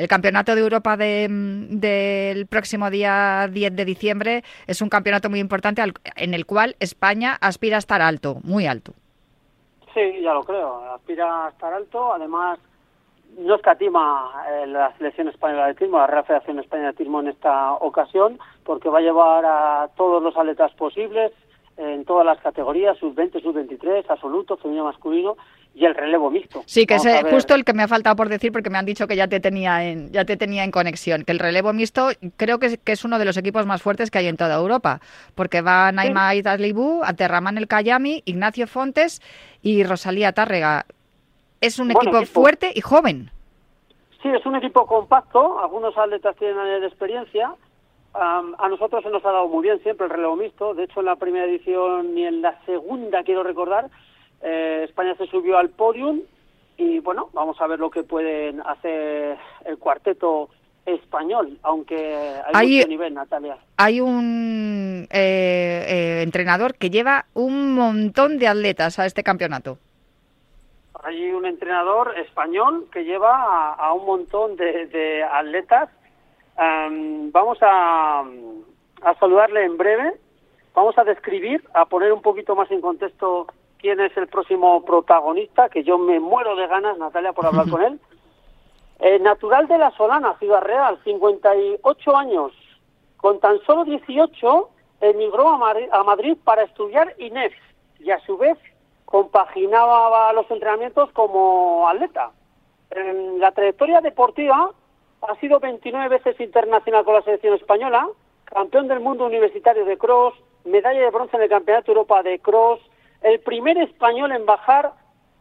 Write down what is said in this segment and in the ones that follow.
El Campeonato de Europa del próximo día 10 de diciembre es un campeonato muy importante en el cual España aspira a estar alto, muy alto. Sí, ya lo creo. Aspira a estar alto. Además, no escatima eh, la selección española de atletismo, la Real Federación Española de Atletismo en esta ocasión, porque va a llevar a todos los atletas posibles en todas las categorías, sub-20, sub-23, absoluto, femenino, masculino y el relevo mixto. Sí, que es justo el que me ha faltado por decir porque me han dicho que ya te tenía en ya te tenía en conexión, que el relevo mixto creo que es, que es uno de los equipos más fuertes que hay en toda Europa, porque va Naima sí. Aterraman El Cayami, Ignacio Fontes y Rosalía Tárrega. Es un equipo, fuerte y joven. Sí, es un equipo compacto, algunos atletas tienen años de experiencia. a nosotros se nos ha dado muy bien siempre el relevo mixto, de hecho en la primera edición ni en la segunda quiero recordar, eh, España se subió al podium y bueno, vamos a ver lo que pueden hacer el cuarteto español, aunque hay, mucho nivel, Natalia. Hay un eh, eh, entrenador que lleva un montón de atletas a este campeonato. Hay un entrenador español que lleva a, un montón de, atletas. vamos a, a saludarle en breve. Vamos a describir, a poner un poquito más en contexto quién es el próximo protagonista, que yo me muero de ganas, Natalia, por hablar con él. Eh, natural de La Solana, Ciudad Real, 58 años. Con tan solo 18 emigró a, Madrid para estudiar INEF y a su vez compaginaba los entrenamientos como atleta. En la trayectoria deportiva ha sido 29 veces internacional con la selección española, campeón del mundo universitario de cross, medalla de bronce en el Campeonato Europa de cross, el primer español en bajar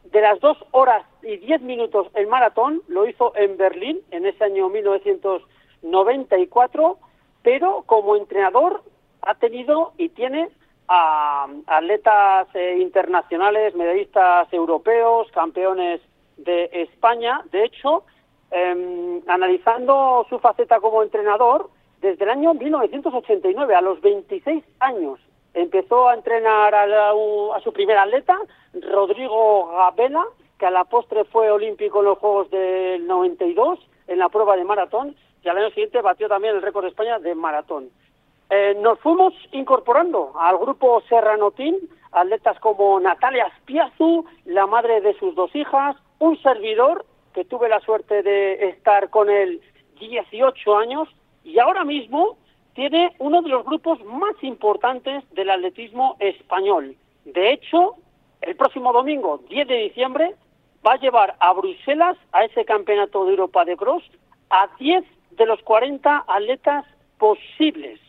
de las dos horas y diez minutos el maratón, lo hizo en Berlín en ese año 1994, pero como entrenador ha tenido y tiene a atletas eh, internacionales, medallistas europeos, campeones de España. De hecho, em, analizando su faceta como entrenador, desde el año 1989, a los 26 años, empezó a entrenar a, su primer atleta, Rodrigo Gabela, que a la postre fue olímpico en los Juegos del 92 en la prueba de maratón y al año siguiente batió también el récord de España de maratón. Eh, nos fuimos incorporando al grupo Serranotín atletas como Natalia Spiazu, la madre de sus dos hijas, un servidor que tuve la suerte de estar con él 18 años y ahora mismo tiene uno de los grupos más importantes del atletismo español. De hecho, el próximo domingo, 10 de diciembre, va a llevar a Bruselas, a ese campeonato de Europa de cross, a 10 de los 40 atletas posibles.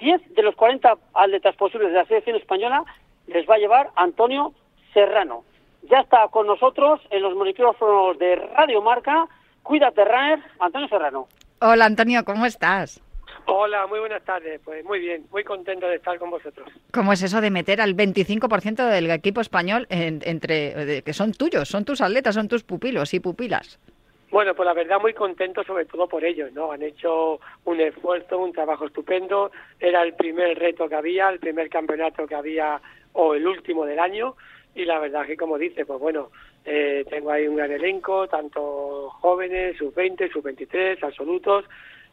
10 de los 40 atletas posibles de la selección española les va a llevar Antonio Serrano. Ya está con nosotros en los micrófonos de Radio Marca. Cuídate, Raer. Antonio Serrano. Hola, Antonio, ¿cómo estás? Hola, muy buenas tardes. Pues muy bien, muy contento de estar con vosotros. ¿Cómo es eso de meter al 25% del equipo español entre que son tuyos, son tus atletas, son tus pupilos y pupilas? Bueno, pues la verdad muy contento sobre todo por ellos, ¿no? Han hecho un esfuerzo, un trabajo estupendo. Era el primer reto que había, el primer campeonato que había o el último del año y la verdad que como dice, pues bueno, eh, tengo ahí un gran elenco, tanto jóvenes, sub-20, sub-23, absolutos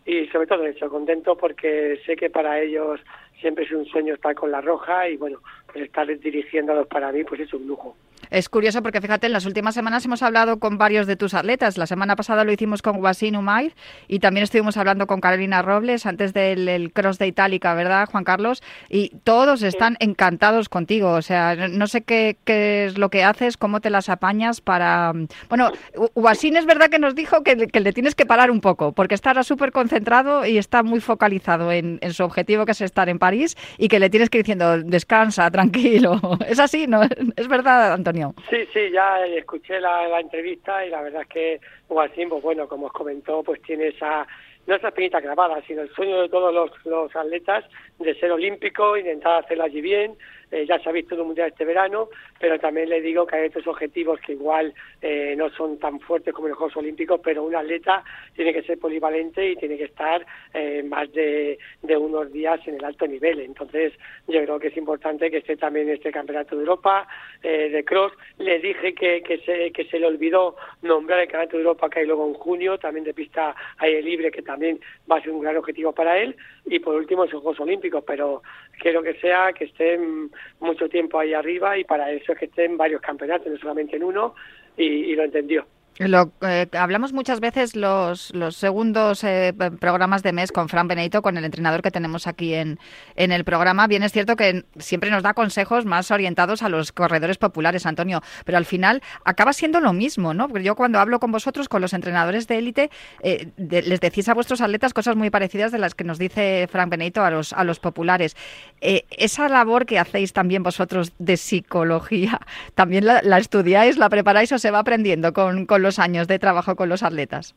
y sobre todo eso, contento porque sé que para ellos siempre es un sueño estar con la roja y bueno, pues estar dirigiéndolos para mí pues es un lujo. Es curioso porque fíjate, en las últimas semanas hemos hablado con varios de tus atletas. La semana pasada lo hicimos con Wasim Umair y también estuvimos hablando con Carolina Robles antes del cross de Itálica, ¿verdad, Juan Carlos? Y todos están encantados contigo. O sea, no sé qué, qué, es lo que haces, cómo te las apañas para... Bueno, Wasim es verdad que nos dijo que, que, le tienes que parar un poco porque estará súper concentrado y está muy focalizado en, en su objetivo que es estar en París y que le tienes que ir diciendo, descansa, tranquilo. Es así, ¿no? Es verdad, Antonio. Sí, sí, ya escuché la, entrevista y la verdad es que Guasín, pues bueno, como os comentó, pues tiene esa, no esa espinita grabada, sino el sueño de todos los, atletas de ser olímpico, intentar hacerlo allí bien, eh, ya se ha visto un mundial este verano, pero también le digo que hay estos objetivos que igual eh, no son tan fuertes como los Juegos Olímpicos, pero un atleta tiene que ser polivalente y tiene que estar eh, más de, unos días en el alto nivel. Entonces, yo creo que es importante que esté también este Campeonato de Europa de Cross. Le dije que, que, se, que se le olvidó nombrar el Campeonato de Europa que hay luego en junio, también de pista aire libre, que también va a ser un gran objetivo para él. Y por último, esos Juegos Olímpicos, pero quiero que sea que estén mucho tiempo ahí arriba y para eso es que estén varios campeonatos, no solamente en uno, y, y lo entendió. Lo, eh, hablamos muchas veces los, segundos eh, programas de mes con Fran Benito, con el entrenador que tenemos aquí en, en el programa. Bien es cierto que siempre nos da consejos más orientados a los corredores populares, Antonio, pero al final acaba siendo lo mismo, ¿no? Porque yo cuando hablo con vosotros, con los entrenadores de élite, eh, les decís a vuestros atletas cosas muy parecidas de las que nos dice Fran Benito a los, a los populares. esa labor que hacéis también vosotros de psicología, ¿también la, la estudiáis, la preparáis o se va aprendiendo con, con los años de trabajo con los atletas?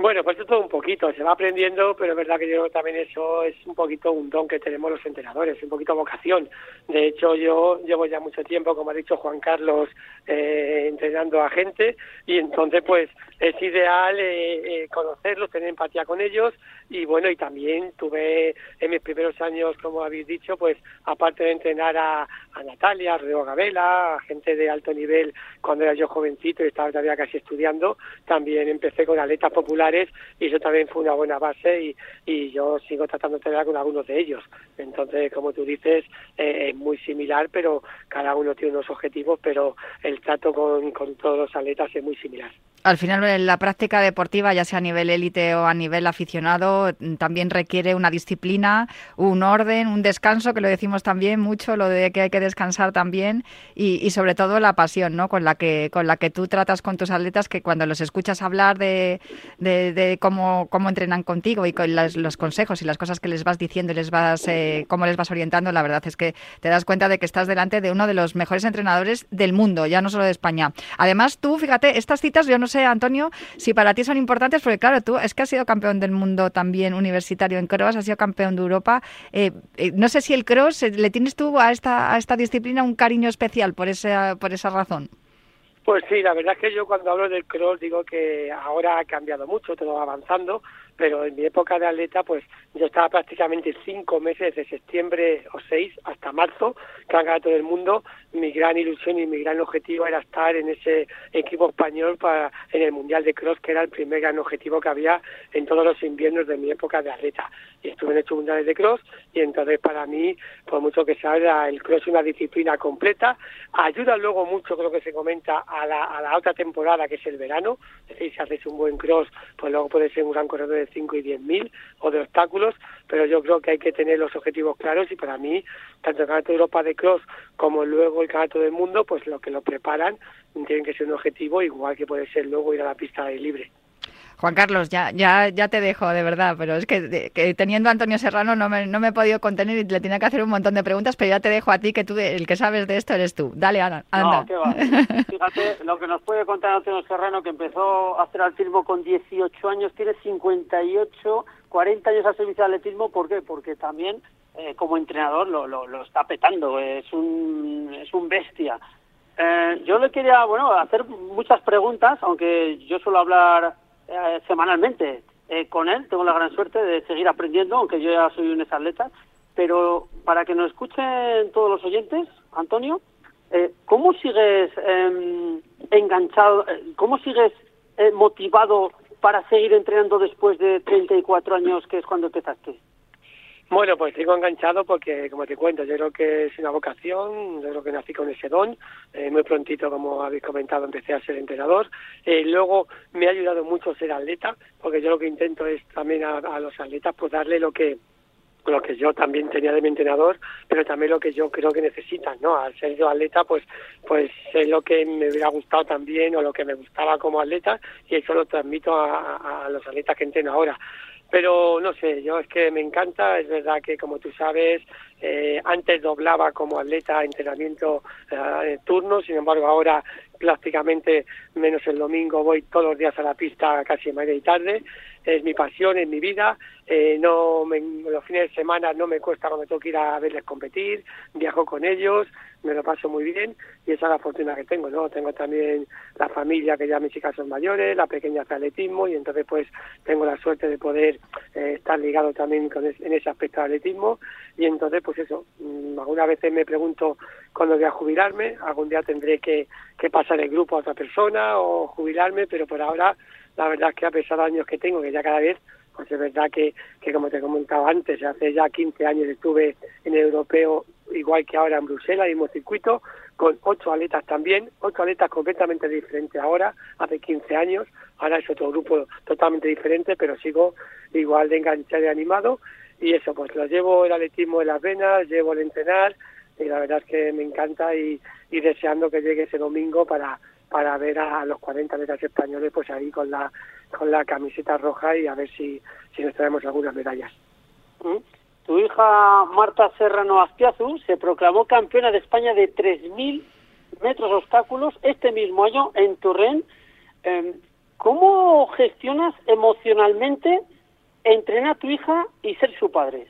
Bueno, pues todo un poquito, se va aprendiendo, pero es verdad que yo también eso es un poquito un don que tenemos los entrenadores, un poquito vocación. De hecho, yo llevo ya mucho tiempo, como ha dicho Juan Carlos, eh, entrenando a gente y entonces pues es ideal eh, eh, conocerlos, tener empatía con ellos y bueno, y también tuve en mis primeros años, como habéis dicho, pues aparte de entrenar a, a Natalia, a Rodrigo Gabela, a gente de alto nivel cuando era yo jovencito y estaba todavía casi estudiando, también empecé con atletas populares y eso también fue una buena base y, y yo sigo tratando de entrenar con algunos de ellos. Entonces, como tú dices, eh, es muy similar, pero cada uno tiene unos objetivos, pero el trato con, con todos los atletas es muy similar. Al final, en la práctica deportiva, ya sea a nivel élite o a nivel aficionado, también requiere una disciplina, un orden, un descanso, que lo decimos también mucho, lo de que hay que descansar también, y, sobre todo la pasión, ¿no? Con la que con la que tú tratas con tus atletas, que cuando los escuchas hablar de, de, cómo, cómo entrenan contigo y con los consejos y las cosas que les vas diciendo y les vas eh, cómo les vas orientando, la verdad es que te das cuenta de que estás delante de uno de los mejores entrenadores del mundo, ya no solo de España. Además, tú, fíjate, estas citas yo no sé, Antonio, si para ti son importantes, porque claro, tú es que has sido campeón del mundo también universitario en cross, has sido campeón de Europa. Eh, eh, no sé si el cross, eh, ¿le tienes tú a esta, a esta disciplina un cariño especial por esa, por esa razón? Pues sí, la verdad es que yo cuando hablo del cross digo que ahora ha cambiado mucho, todo va avanzando, pero en mi época de atleta, pues yo estaba prácticamente cinco meses, de septiembre o seis hasta marzo, que han ganado todo el mundo. Mi gran ilusión y mi gran objetivo era estar en ese equipo español para en el Mundial de Cross, que era el primer gran objetivo que había en todos los inviernos de mi época de atleta. Y estuve en estos mundiales de cross, y entonces para mí, por mucho que sea, el cross es una disciplina completa. Ayuda luego mucho, creo que se comenta, a la, a la otra temporada, que es el verano. Es decir, si haces un buen cross, pues luego puedes ser un gran corredor de 5 y 10 mil o de obstáculos, pero yo creo que hay que tener los objetivos claros y para mí, tanto el Campeonato de Europa de Cross como luego el Campeonato del Mundo, pues lo que lo preparan tienen que ser un objetivo igual que puede ser luego ir a la pista de libre. Juan Carlos, ya, ya, ya te dejo, de verdad, pero es que, teniendo a Antonio Serrano no me, no me he podido contener y le tenía que hacer un montón de preguntas, pero ya te dejo a ti, que tú el que sabes de esto eres tú. Dale, Ana, anda. No, ¿qué va? Fíjate, lo que nos puede contar Antonio Serrano, que empezó a hacer atletismo con 18 años, tiene 58, 40 años a servicio de atletismo, ¿por qué? Porque también eh, como entrenador lo, lo, lo, está petando, es un, es un bestia. Eh, yo le quería, bueno, hacer muchas preguntas, aunque yo suelo hablar eh, semanalmente eh, con él. Tengo la gran suerte de seguir aprendiendo, aunque yo ya soy un atleta. Pero para que nos escuchen todos los oyentes, Antonio, eh, ¿cómo sigues em, enganchado, cómo sigues motivado para seguir entrenando después de 34 años, que es cuando empezaste? Bueno, pues sigo enganchado porque, como te cuento, yo creo que es una vocación, yo creo que nací con ese don, eh, muy prontito, como habéis comentado, empecé a ser entrenador, eh, luego me ha ayudado mucho ser atleta, porque yo lo que intento es también a, los atletas pues darle lo que lo que yo también tenía de mi entrenador, pero también lo que yo creo que necesitan, ¿no? Al ser yo atleta, pues, pues es lo que me hubiera gustado también o lo que me gustaba como atleta y eso lo transmito a, a los atletas que entreno ahora. Pero no sé, yo es que me encanta, es verdad que como tú sabes, eh, antes doblaba como atleta entrenamiento eh, turno, sin embargo ahora prácticamente menos el domingo voy todos los días a la pista casi media y tarde es mi pasión, es mi vida. Eh, no los fines de semana no me cuesta cuando tengo que ir a verles competir, viajo con ellos, me lo paso muy bien y esa es la fortuna que tengo, ¿no? Tengo también la familia que ya mis hijas son mayores, la pequeña hace atletismo y entonces pues tengo la suerte de poder eh, estar ligado también con en ese aspecto de atletismo y entonces pues eso, mm, algunas veces me pregunto cuándo voy a jubilarme, algún día tendré que, que pasar el grupo a otra persona o jubilarme, pero por ahora la verdad es que a pesar de años que tengo, que ya cada vez, pues es verdad que, que como te he comentado antes, hace ya 15 años estuve en el europeo, igual que ahora en Bruselas, el mismo circuito, con ocho atletas también, ocho atletas completamente diferentes ahora, hace 15 años, ahora es otro grupo totalmente diferente, pero sigo igual de enganchado y animado, y eso, pues lo llevo el atletismo en las venas, llevo el entrenar, y la verdad es que me encanta y, y deseando que llegue ese domingo para para ver a, los 40 atletas españoles pues ahí con la con la camiseta roja y a ver si, si nos traemos algunas medallas. Mm. Tu hija Marta Serrano Azpiazu se proclamó campeona de España de 3.000 metros obstáculos este mismo año en Turren. Em, ¿Cómo gestionas emocionalmente entrenar a tu hija y ser su padre?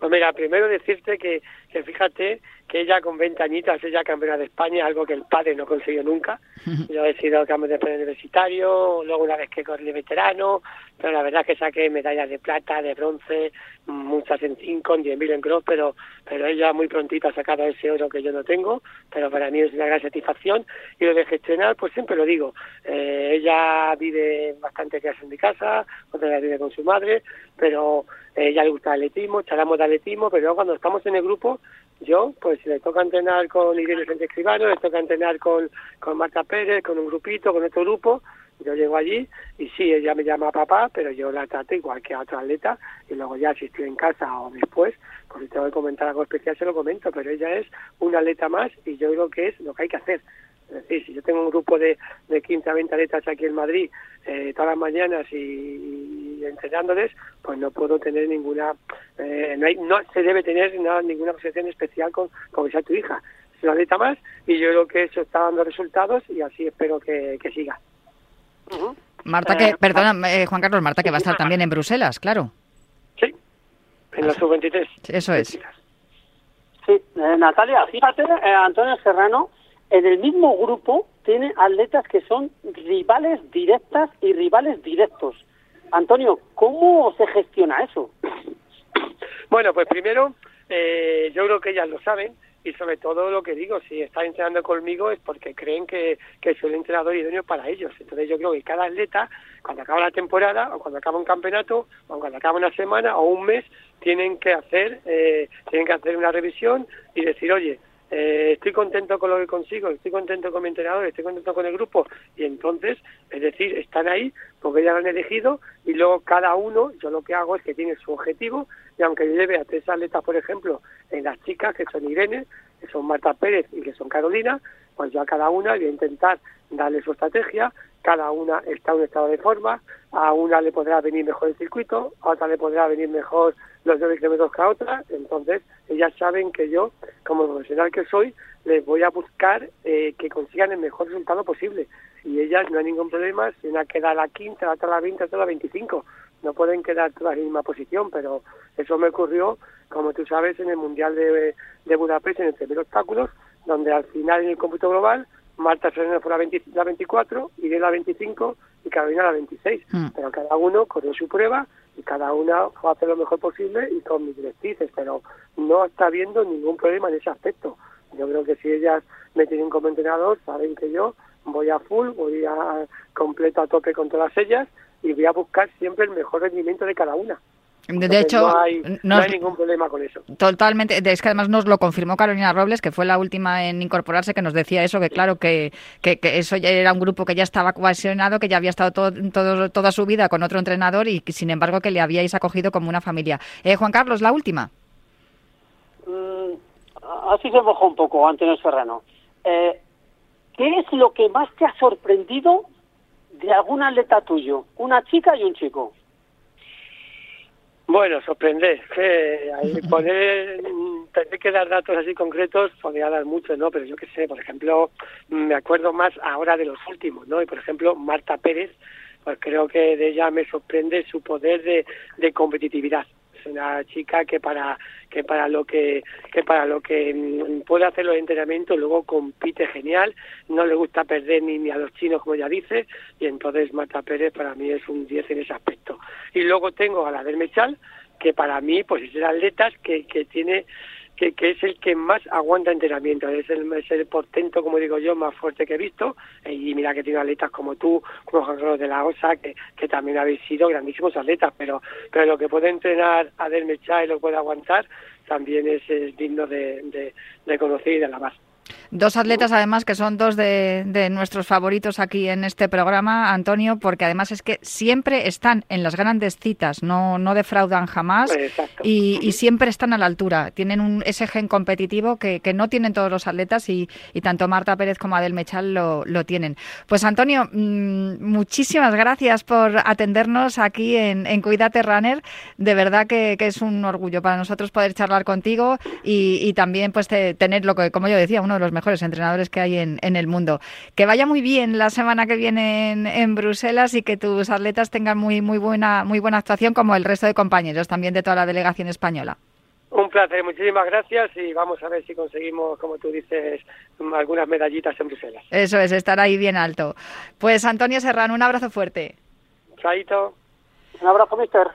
Pues mira, primero decirte que, que fíjate que ella con 20 añitas, ella campeona de España, algo que el padre no consiguió nunca. Yo he sido campeón de España universitario, luego una vez que corrí de veterano, pero la verdad es que saqué medallas de plata, de bronce, muchas en 5, en 10.000 en cross, pero, pero ella muy prontito ha sacado ese oro que yo no tengo, pero para mí es una gran satisfacción. Y lo de gestionar, pues siempre lo digo, eh, ella vive bastante días en mi casa, otra vez vive con su madre, pero ella le gusta el atletismo, charlamos de atletismo, pero luego cuando estamos en el grupo, yo, pues le toca entrenar con Irene Sánchez Escribano, le toca entrenar con, con Marta Pérez, con un grupito, con otro grupo, yo llego allí y sí, ella me llama papá, pero yo la trato igual que a otra atleta y luego ya si estoy en casa o después, si tengo que comentar algo especial se lo comento, pero ella es una atleta más y yo creo que es lo que hay que hacer. Es decir, si yo tengo un grupo de, de 15 a 20 atletas aquí en Madrid eh, todas las mañanas y, entrenándoles, pues no puedo tener ninguna, eh, no, hay, no se debe tener nada, ninguna asociación especial con, con que sea tu hija. Es una atleta más y yo creo que eso está dando resultados y así espero que, que siga. Marta, que, eh, perdona, eh, Juan Carlos, Marta, que va a estar también en Bruselas, claro. Sí, en la sub-23. Eso es. Sí, eh, Natalia, fíjate, Antonio Serrano, en el mismo grupo tiene atletas que son rivales directas y rivales directos. Antonio, ¿cómo se gestiona eso? Bueno, pues primero, yo creo que ellas lo saben, y sobre todo lo que digo, si están entrenando conmigo es porque creen que, que soy el entrenador idóneo para ellos. Entonces yo creo que cada atleta, cuando acaba la temporada, o cuando acaba un campeonato, o cuando acaba una semana o un mes, tienen que hacer, eh, tienen que hacer una revisión y decir, oye, eh, estoy contento con lo que consigo, estoy contento con mi entrenador, estoy contento con el grupo y entonces, es decir, están ahí porque ya lo han elegido y luego cada uno, yo lo que hago es que tiene su objetivo y aunque lleve a tres atletas, por ejemplo, en las chicas que son Irene, que son Marta Pérez y que son Carolina, pues yo a cada una voy a intentar darle su estrategia, cada una está en un estado de forma, a una le podrá venir mejor el circuito, a otra le podrá venir mejor los 9 kilómetros que a otra, entonces ellas saben que yo, como profesional que soy, les voy a buscar eh, que consigan el mejor resultado posible. Y ellas no hay ningún problema, si una queda la quinta, la otra la 20, la otra la 25. No pueden quedar todas en la misma posición, pero eso me ocurrió, como tú sabes, en el Mundial de, Budapest, en el primer obstáculos, donde al final en el cómputo global Marta Serena fue la, 20, la 24, Irene la 25 y Carolina la 26. Mm. Pero cada uno corrió su prueba y cada una fue a hacer lo mejor posible y con mis directrices, pero no está habiendo ningún problema en ese aspecto. Yo creo que si ellas me tienen como entrenador, saben que yo voy a full, voy a completo a tope con todas ellas y voy a buscar siempre el mejor rendimiento de cada una. De hecho, no hay, ningún problema con eso. Totalmente. Es que además nos lo confirmó Carolina Robles, que fue la última en incorporarse, que nos decía eso, que claro, que, que, eso ya era un grupo que ya estaba cohesionado, que ya había estado todo, toda su vida con otro entrenador y sin embargo que le habíais acogido como una familia. Eh, Juan Carlos, la última. Mm, así se mojó un poco, Antonio Serrano. Eh, ¿Qué es lo que más te ha sorprendido de algún atleta tuyo? Una chica y un chico. Bueno, sorprender, que poner, tener que dar datos así concretos podría dar mucho, ¿no? Pero yo qué sé, por ejemplo, me acuerdo más ahora de los últimos, ¿no? Y por ejemplo, Marta Pérez, pues creo que de ella me sorprende su poder de, de competitividad una chica que para que para lo que que para lo que mm, puede hacer los entrenamientos luego compite genial. No le gusta perder ni, ni a los chinos como ya dice y entonces Marta Pérez para mí es un 10 en ese aspecto. Y luego tengo a la del Mechal que para mí pues es el atleta que, que tiene que, que, es el que más aguanta entrenamiento, es el, es el portento, como digo yo, más fuerte que he visto, y mira que tiene atletas como tú, como Juan Carlos de la OSA, que, que también habéis sido grandísimos atletas, pero, pero lo que puede entrenar a Delmecha y lo puede aguantar, también es, es digno de, de, de conocer y de alabar. Dos atletas, además, que son dos de, de, nuestros favoritos aquí en este programa, Antonio, porque además es que siempre están en las grandes citas, no, no defraudan jamás y, y, siempre están a la altura. Tienen un, ese gen competitivo que, que no tienen todos los atletas y, y, tanto Marta Pérez como Adel Mechal lo, lo tienen. Pues Antonio, mmm, muchísimas gracias por atendernos aquí en, en Cuídate Runner. De verdad que, que, es un orgullo para nosotros poder charlar contigo y, y también pues te, tener lo que, como yo decía, uno de los mejores entrenadores que hay en, en, el mundo. Que vaya muy bien la semana que viene en, en, Bruselas y que tus atletas tengan muy, muy, buena, muy buena actuación como el resto de compañeros también de toda la delegación española. Un placer, muchísimas gracias y vamos a ver si conseguimos, como tú dices, algunas medallitas en Bruselas. Eso es, estar ahí bien alto. Pues Antonio Serrano, un abrazo fuerte. Chaito. Un abrazo, mister.